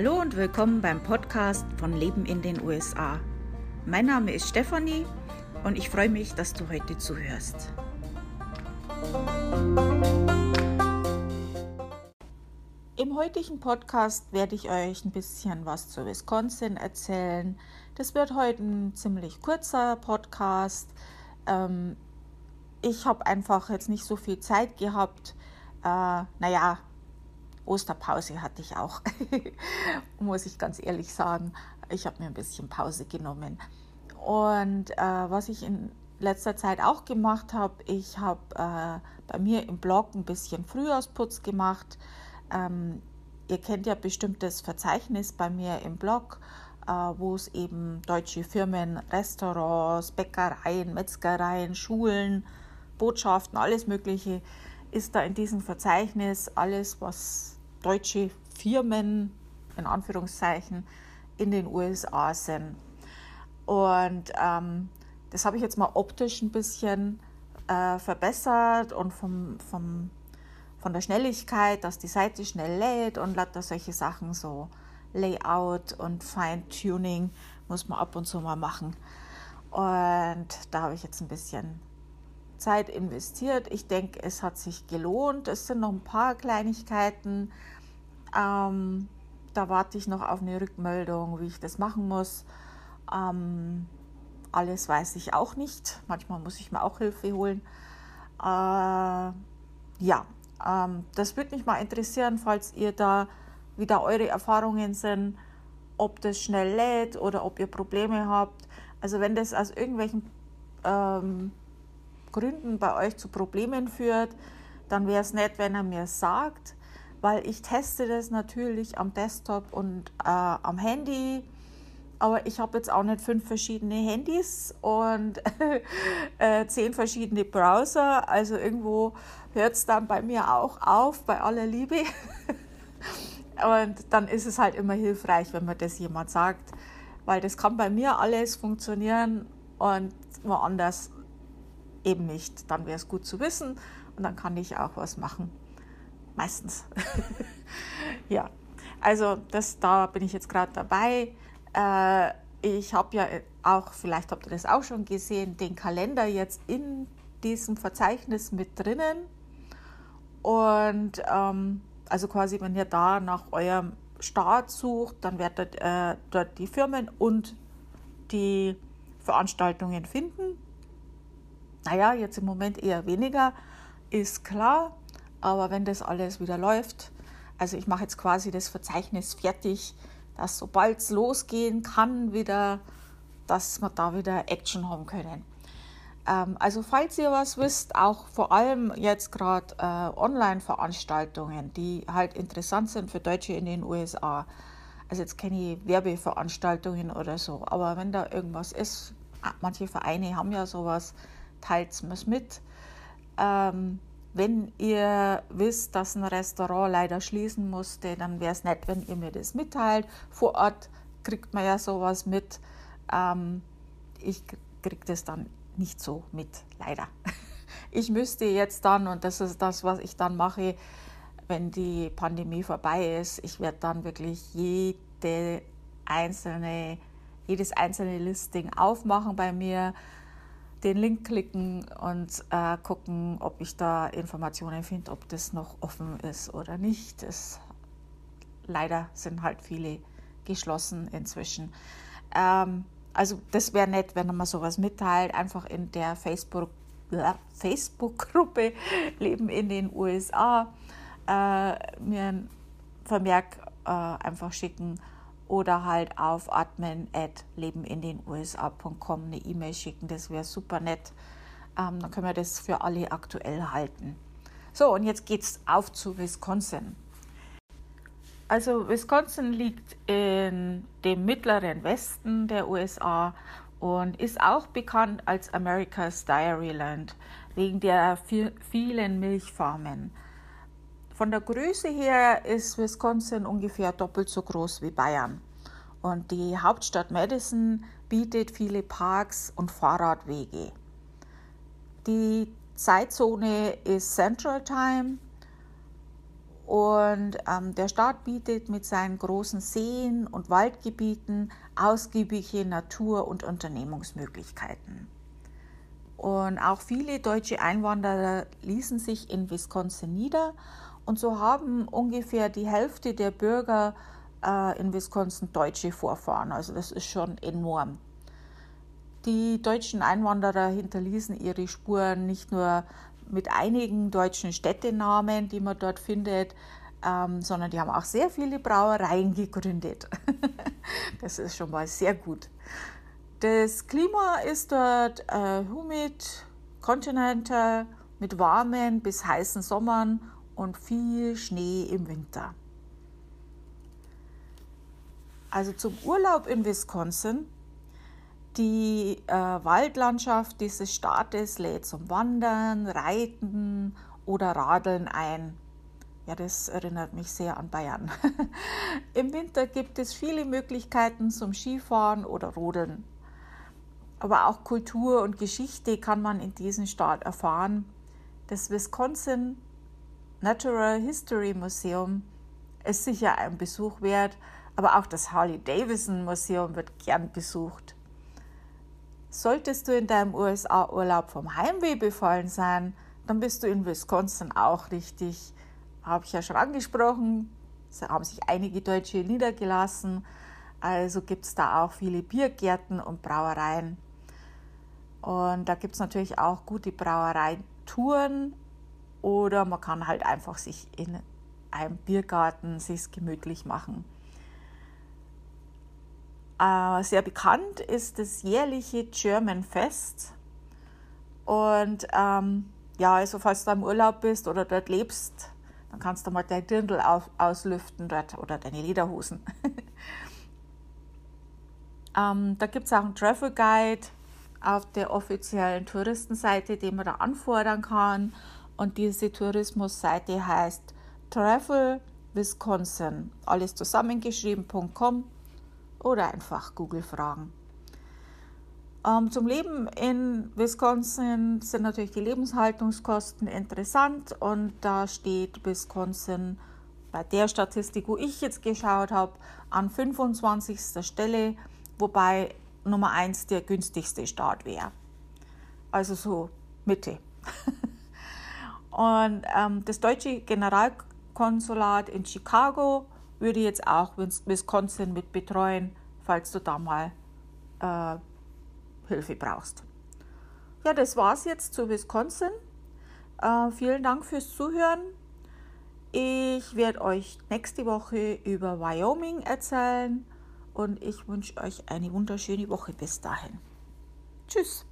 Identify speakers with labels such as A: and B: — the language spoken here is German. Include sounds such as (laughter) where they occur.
A: Hallo und willkommen beim Podcast von Leben in den USA. Mein Name ist Stefanie und ich freue mich, dass du heute zuhörst. Im heutigen Podcast werde ich euch ein bisschen was zu Wisconsin erzählen. Das wird heute ein ziemlich kurzer Podcast. Ähm, ich habe einfach jetzt nicht so viel Zeit gehabt. Äh, naja, Osterpause hatte ich auch, (laughs) muss ich ganz ehrlich sagen. Ich habe mir ein bisschen Pause genommen. Und äh, was ich in letzter Zeit auch gemacht habe, ich habe äh, bei mir im Blog ein bisschen Frühjahrsputz gemacht. Ähm, ihr kennt ja bestimmt das Verzeichnis bei mir im Blog, äh, wo es eben deutsche Firmen, Restaurants, Bäckereien, Metzgereien, Schulen, Botschaften, alles Mögliche ist da in diesem Verzeichnis. Alles, was deutsche Firmen in Anführungszeichen in den USA sind. Und ähm, das habe ich jetzt mal optisch ein bisschen äh, verbessert und vom, vom, von der Schnelligkeit, dass die Seite schnell lädt und lauter solche Sachen, so Layout und Feintuning muss man ab und zu mal machen. Und da habe ich jetzt ein bisschen Zeit investiert. Ich denke, es hat sich gelohnt. Es sind noch ein paar Kleinigkeiten. Ähm, da warte ich noch auf eine Rückmeldung, wie ich das machen muss. Ähm, alles weiß ich auch nicht. Manchmal muss ich mir auch Hilfe holen. Äh, ja, ähm, das würde mich mal interessieren, falls ihr da wieder eure Erfahrungen sind, ob das schnell lädt oder ob ihr Probleme habt. Also wenn das aus irgendwelchen ähm, Gründen bei euch zu Problemen führt, dann wäre es nett, wenn er mir sagt, weil ich teste das natürlich am Desktop und äh, am Handy aber ich habe jetzt auch nicht fünf verschiedene Handys und (laughs) äh, zehn verschiedene Browser. Also irgendwo hört es dann bei mir auch auf, bei aller Liebe. (laughs) und dann ist es halt immer hilfreich, wenn mir das jemand sagt, weil das kann bei mir alles funktionieren und woanders eben nicht. Dann wäre es gut zu wissen und dann kann ich auch was machen. Meistens. (laughs) ja, also das, da bin ich jetzt gerade dabei. Äh, ich habe ja auch, vielleicht habt ihr das auch schon gesehen, den Kalender jetzt in diesem Verzeichnis mit drinnen. Und ähm, also quasi, wenn ihr da nach eurem Start sucht, dann werdet ihr äh, dort die Firmen und die Veranstaltungen finden. Naja, jetzt im Moment eher weniger, ist klar. Aber wenn das alles wieder läuft, also ich mache jetzt quasi das Verzeichnis fertig, dass sobald es losgehen kann, wieder, dass wir da wieder Action haben können. Ähm, also falls ihr was wisst, auch vor allem jetzt gerade äh, Online-Veranstaltungen, die halt interessant sind für Deutsche in den USA. Also jetzt kenne ich Werbeveranstaltungen oder so, aber wenn da irgendwas ist, ah, manche Vereine haben ja sowas, teilt es mir mit. Ähm, wenn ihr wisst, dass ein Restaurant leider schließen musste, dann wäre es nett, wenn ihr mir das mitteilt. Vor Ort kriegt man ja sowas mit. Ähm, ich kriege das dann nicht so mit, leider. (laughs) Ich müsste jetzt dann, und das ist das, was ich dann mache, wenn die Pandemie vorbei ist, ich werde dann wirklich jede einzelne, jedes einzelne Listing aufmachen bei mir den Link klicken und äh, gucken, ob ich da Informationen finde, ob das noch offen ist oder nicht. Es, leider sind halt viele geschlossen inzwischen. Ähm, also das wäre nett, wenn man sowas mitteilt, einfach in der Facebook Facebook-Gruppe (laughs) Leben in den USA äh, mir ein Vermerk äh, einfach schicken oder halt auf admin at lebenindenusa.com eine E-Mail schicken. Das wäre super nett. Ähm, dann können wir das für alle aktuell halten. So, und jetzt geht's auf zu Wisconsin. Also Wisconsin liegt in dem mittleren Westen der USA und ist auch bekannt als America's Dairyland wegen der vielen Milchfarmen. Von der Größe her ist Wisconsin ungefähr doppelt so groß wie Bayern. Und die Hauptstadt Madison bietet viele Parks und Fahrradwege. Die Zeitzone ist Central Time Und ähm, der Staat bietet mit seinen großen Seen und Waldgebieten ausgiebige Natur- und Unternehmungsmöglichkeiten. Und auch viele deutsche Einwanderer ließen sich in Wisconsin nieder. Und so haben ungefähr die Hälfte der Bürger äh, in Wisconsin deutsche Vorfahren. Also das ist schon enorm. Die deutschen Einwanderer hinterließen ihre Spuren nicht nur mit einigen deutschen Städtenamen, die man dort findet, ähm, sondern die haben auch sehr viele Brauereien gegründet. (laughs) das ist schon mal sehr gut. Das Klima ist dort äh, humid, continental, mit warmen bis heißen Sommern und viel Schnee im Winter. Also zum Urlaub in Wisconsin die äh, Waldlandschaft dieses Staates lädt zum Wandern, Reiten oder Radeln ein. Ja, das erinnert mich sehr an Bayern. (laughs) Im Winter gibt es viele Möglichkeiten zum Skifahren oder Rodeln. Aber auch Kultur und Geschichte kann man in diesem Staat erfahren. Das Wisconsin Natural History Museum ist sicher ein Besuch wert, aber auch das Harley Davidson Museum wird gern besucht. Solltest du in deinem USA-Urlaub vom Heimweh befallen sein, dann bist du in Wisconsin auch richtig. Habe ich ja schon angesprochen. Es haben sich einige Deutsche niedergelassen. Also gibt es da auch viele Biergärten und Brauereien. Und da gibt es natürlich auch gute Brauereitouren oder man kann halt einfach sich in einem Biergarten sich gemütlich machen. Äh, sehr bekannt ist das jährliche German Fest. Und ähm, ja, also falls du im Urlaub bist oder dort lebst, dann kannst du mal dein Dirndl auslüften dort oder deine Lederhosen. (laughs) ähm, da gibt es auch einen Travel Guide auf der offiziellen Touristenseite, den man da anfordern kann. Und diese Tourismusseite heißt Travel Wisconsin. Alles zusammengeschrieben.com oder einfach Google fragen. Ähm, zum Leben in Wisconsin sind natürlich die Lebenshaltungskosten interessant und da steht Wisconsin bei der Statistik, wo ich jetzt geschaut habe, an 25. Stelle, wobei Nummer 1 der günstigste Staat wäre. Also so Mitte. (laughs) und ähm, das deutsche Generalkonsulat in Chicago würde jetzt auch Wisconsin mit betreuen, falls du da mal äh, Hilfe brauchst. Ja, das war's jetzt zu Wisconsin. Äh, vielen Dank fürs Zuhören. Ich werde euch nächste Woche über Wyoming erzählen und ich wünsche euch eine wunderschöne Woche bis dahin. Tschüss.